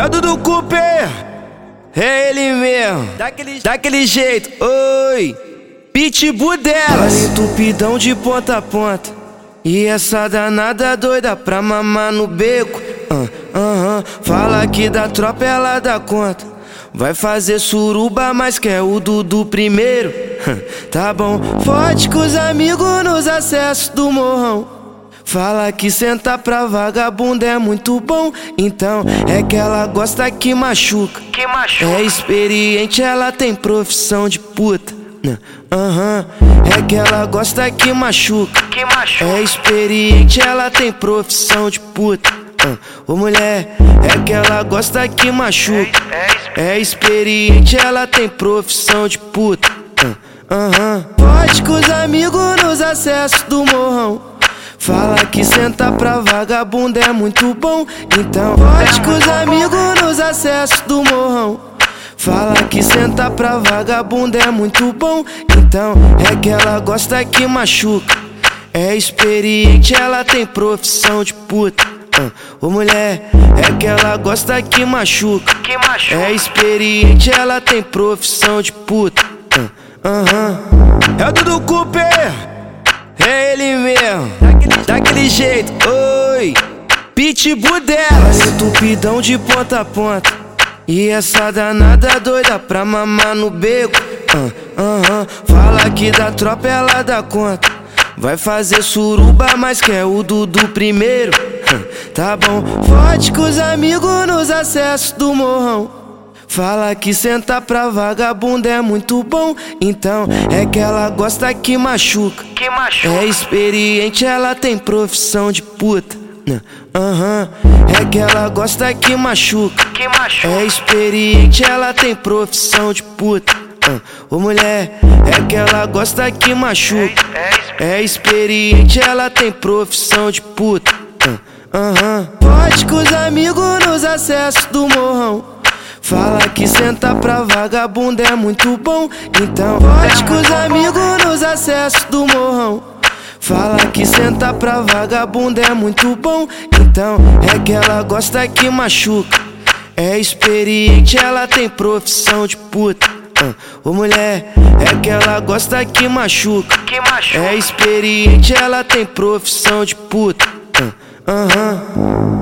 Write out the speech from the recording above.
É o Dudu Cooper, é ele mesmo, daquele, daquele jeito, oi. Pitbull delas, entupidão de ponta a ponta. E essa danada doida pra mamar no beco. Uh, uh, uh. Fala que da tropa ela dá conta. Vai fazer suruba, mas quer o Dudu primeiro. tá bom, forte com os amigos nos acessos do morrão. Fala que sentar pra vagabunda é muito bom. Então é que ela gosta que machuca. Que machuca. É experiente, ela tem profissão de puta. Aham, uhum. é que ela gosta que machuca. Que machuca. É experiente, ela tem profissão de puta. Uh, ô mulher, é que ela gosta que machuca. É, é, é experiente, ela tem profissão de puta. Aham, uh, uhum. pode com os amigos nos acessos do morrão. Fala que sentar pra vagabundo é muito bom. Então pode com os amigos nos acessos do morrão. Fala que sentar pra vagabundo é muito bom. Então é que ela gosta que machuca. É experiente, ela tem profissão de puta. Uh, ô mulher, é que ela gosta que machuca. Que machuca. É experiente, ela tem profissão de puta. Uh, uh -huh. É o Dudu Cooper. É ele mesmo, daquele, jeito, oi. Pitbull delas, entupidão de ponta a ponta. E essa danada doida pra mamar no beco. Uh, uh, uh. Fala que da tropa ela dá conta. Vai fazer suruba, mas quer o Dudu primeiro. tá bom, forte com os amigos nos acessos do morrão. Fala que sentar pra vagabunda é muito bom. Então é que ela gosta que machuca. Que machuca. É experiente, ela tem profissão de puta. Aham, uhum. é que ela gosta que machuca. Que machuca. É experiente, ela tem profissão de puta. Uh, ô mulher, é que ela gosta que machuca. É, é, é experiente, ela tem profissão de puta. Aham, uh, uhum. pode com os amigos nos acessos do morrão. Fala que sentar pra vagabundo é muito bom. Então pode com os amigos nos acessos do morrão. Fala que sentar pra vagabundo é muito bom. Então é que ela gosta que machuca. É experiente, ela tem profissão de puta. Uh, ô mulher, é que ela gosta que machuca. Que machuca. É experiente, ela tem profissão de puta. Aham. Uh, uh -huh.